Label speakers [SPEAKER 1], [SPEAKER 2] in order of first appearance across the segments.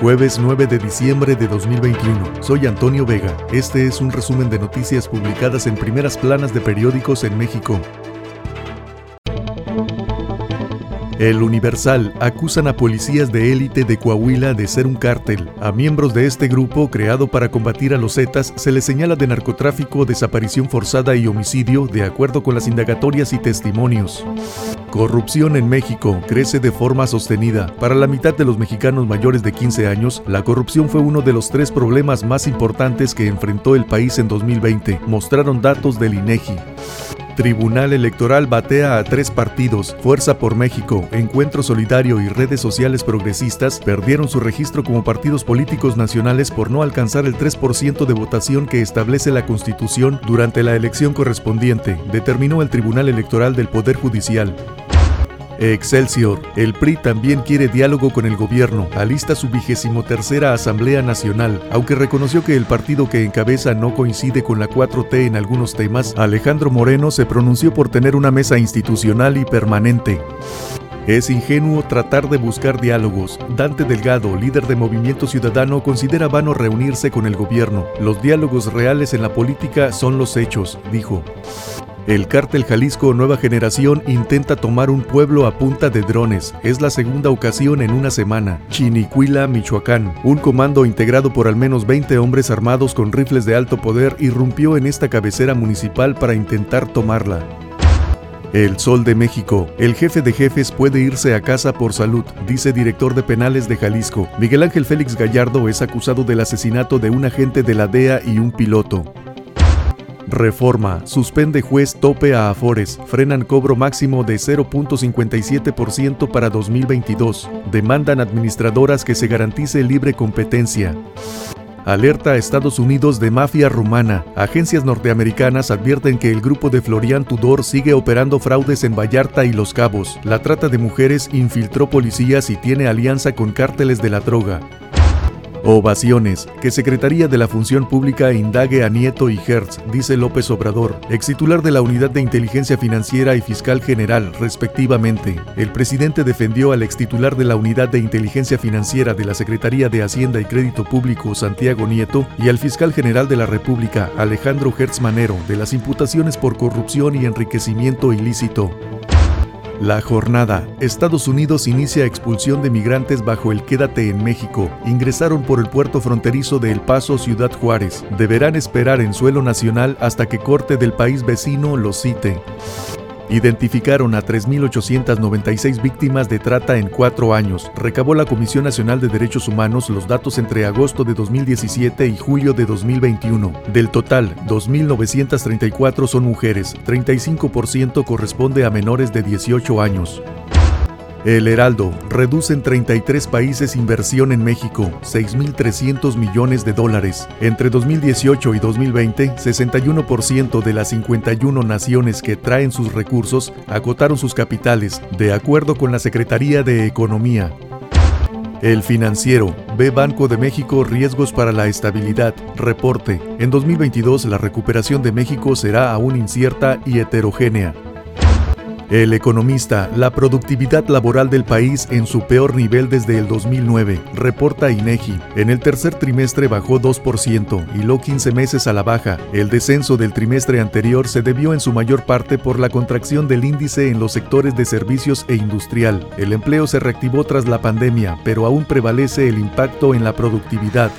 [SPEAKER 1] Jueves 9 de diciembre de 2021. Soy Antonio Vega. Este es un resumen de noticias publicadas en primeras planas de periódicos en México. El Universal acusan a policías de élite de Coahuila de ser un cártel. A miembros de este grupo, creado para combatir a los Zetas, se les señala de narcotráfico, desaparición forzada y homicidio, de acuerdo con las indagatorias y testimonios. Corrupción en México crece de forma sostenida. Para la mitad de los mexicanos mayores de 15 años, la corrupción fue uno de los tres problemas más importantes que enfrentó el país en 2020, mostraron datos del INEGI. Tribunal Electoral batea a tres partidos. Fuerza por México, Encuentro Solidario y redes sociales progresistas perdieron su registro como partidos políticos nacionales por no alcanzar el 3% de votación que establece la Constitución durante la elección correspondiente, determinó el Tribunal Electoral del Poder Judicial. Excelsior. El PRI también quiere diálogo con el gobierno. Alista su vigésimo tercera Asamblea Nacional. Aunque reconoció que el partido que encabeza no coincide con la 4T en algunos temas, Alejandro Moreno se pronunció por tener una mesa institucional y permanente. Es ingenuo tratar de buscar diálogos. Dante Delgado, líder de Movimiento Ciudadano, considera vano reunirse con el gobierno. Los diálogos reales en la política son los hechos, dijo. El cártel Jalisco Nueva Generación intenta tomar un pueblo a punta de drones. Es la segunda ocasión en una semana. Chinicuila, Michoacán. Un comando integrado por al menos 20 hombres armados con rifles de alto poder irrumpió en esta cabecera municipal para intentar tomarla. El Sol de México. El jefe de jefes puede irse a casa por salud, dice director de penales de Jalisco. Miguel Ángel Félix Gallardo es acusado del asesinato de un agente de la DEA y un piloto. Reforma. Suspende juez tope a Afores. Frenan cobro máximo de 0.57% para 2022. Demandan administradoras que se garantice libre competencia. Alerta a Estados Unidos de mafia rumana. Agencias norteamericanas advierten que el grupo de Florian Tudor sigue operando fraudes en Vallarta y Los Cabos. La trata de mujeres infiltró policías y tiene alianza con cárteles de la droga. Ovaciones. Que Secretaría de la Función Pública indague a Nieto y Hertz, dice López Obrador, ex titular de la Unidad de Inteligencia Financiera y Fiscal General, respectivamente. El presidente defendió al ex titular de la Unidad de Inteligencia Financiera de la Secretaría de Hacienda y Crédito Público, Santiago Nieto, y al fiscal general de la República, Alejandro Hertz Manero, de las imputaciones por corrupción y enriquecimiento ilícito. La jornada. Estados Unidos inicia expulsión de migrantes bajo el Quédate en México. Ingresaron por el puerto fronterizo de El Paso, Ciudad Juárez. Deberán esperar en suelo nacional hasta que corte del país vecino los cite. Identificaron a 3.896 víctimas de trata en cuatro años. Recabó la Comisión Nacional de Derechos Humanos los datos entre agosto de 2017 y julio de 2021. Del total, 2.934 son mujeres, 35% corresponde a menores de 18 años. El Heraldo reduce en 33 países inversión en México, 6.300 millones de dólares. Entre 2018 y 2020, 61% de las 51 naciones que traen sus recursos agotaron sus capitales, de acuerdo con la Secretaría de Economía. El financiero ve Banco de México riesgos para la estabilidad. Reporte. En 2022 la recuperación de México será aún incierta y heterogénea. El economista, la productividad laboral del país en su peor nivel desde el 2009, reporta INEGI. En el tercer trimestre bajó 2% y lo 15 meses a la baja. El descenso del trimestre anterior se debió en su mayor parte por la contracción del índice en los sectores de servicios e industrial. El empleo se reactivó tras la pandemia, pero aún prevalece el impacto en la productividad.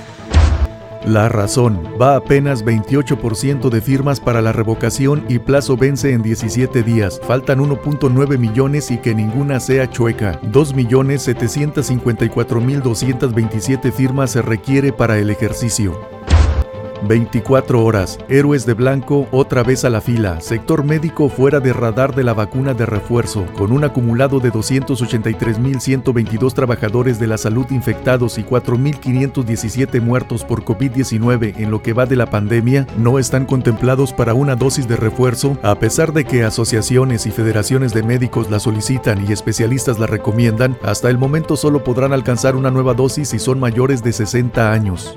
[SPEAKER 1] La razón. Va apenas 28% de firmas para la revocación y plazo vence en 17 días. Faltan 1.9 millones y que ninguna sea chueca. 2.754.227 firmas se requiere para el ejercicio. 24 horas. Héroes de Blanco otra vez a la fila. Sector médico fuera de radar de la vacuna de refuerzo. Con un acumulado de 283.122 trabajadores de la salud infectados y 4.517 muertos por COVID-19 en lo que va de la pandemia, no están contemplados para una dosis de refuerzo, a pesar de que asociaciones y federaciones de médicos la solicitan y especialistas la recomiendan, hasta el momento solo podrán alcanzar una nueva dosis si son mayores de 60 años.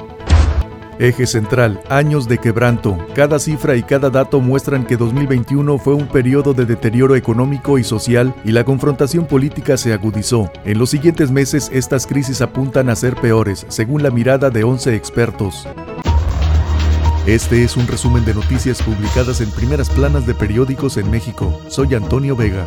[SPEAKER 1] Eje central, años de quebranto. Cada cifra y cada dato muestran que 2021 fue un periodo de deterioro económico y social y la confrontación política se agudizó. En los siguientes meses estas crisis apuntan a ser peores, según la mirada de 11 expertos. Este es un resumen de noticias publicadas en primeras planas de periódicos en México. Soy Antonio Vega.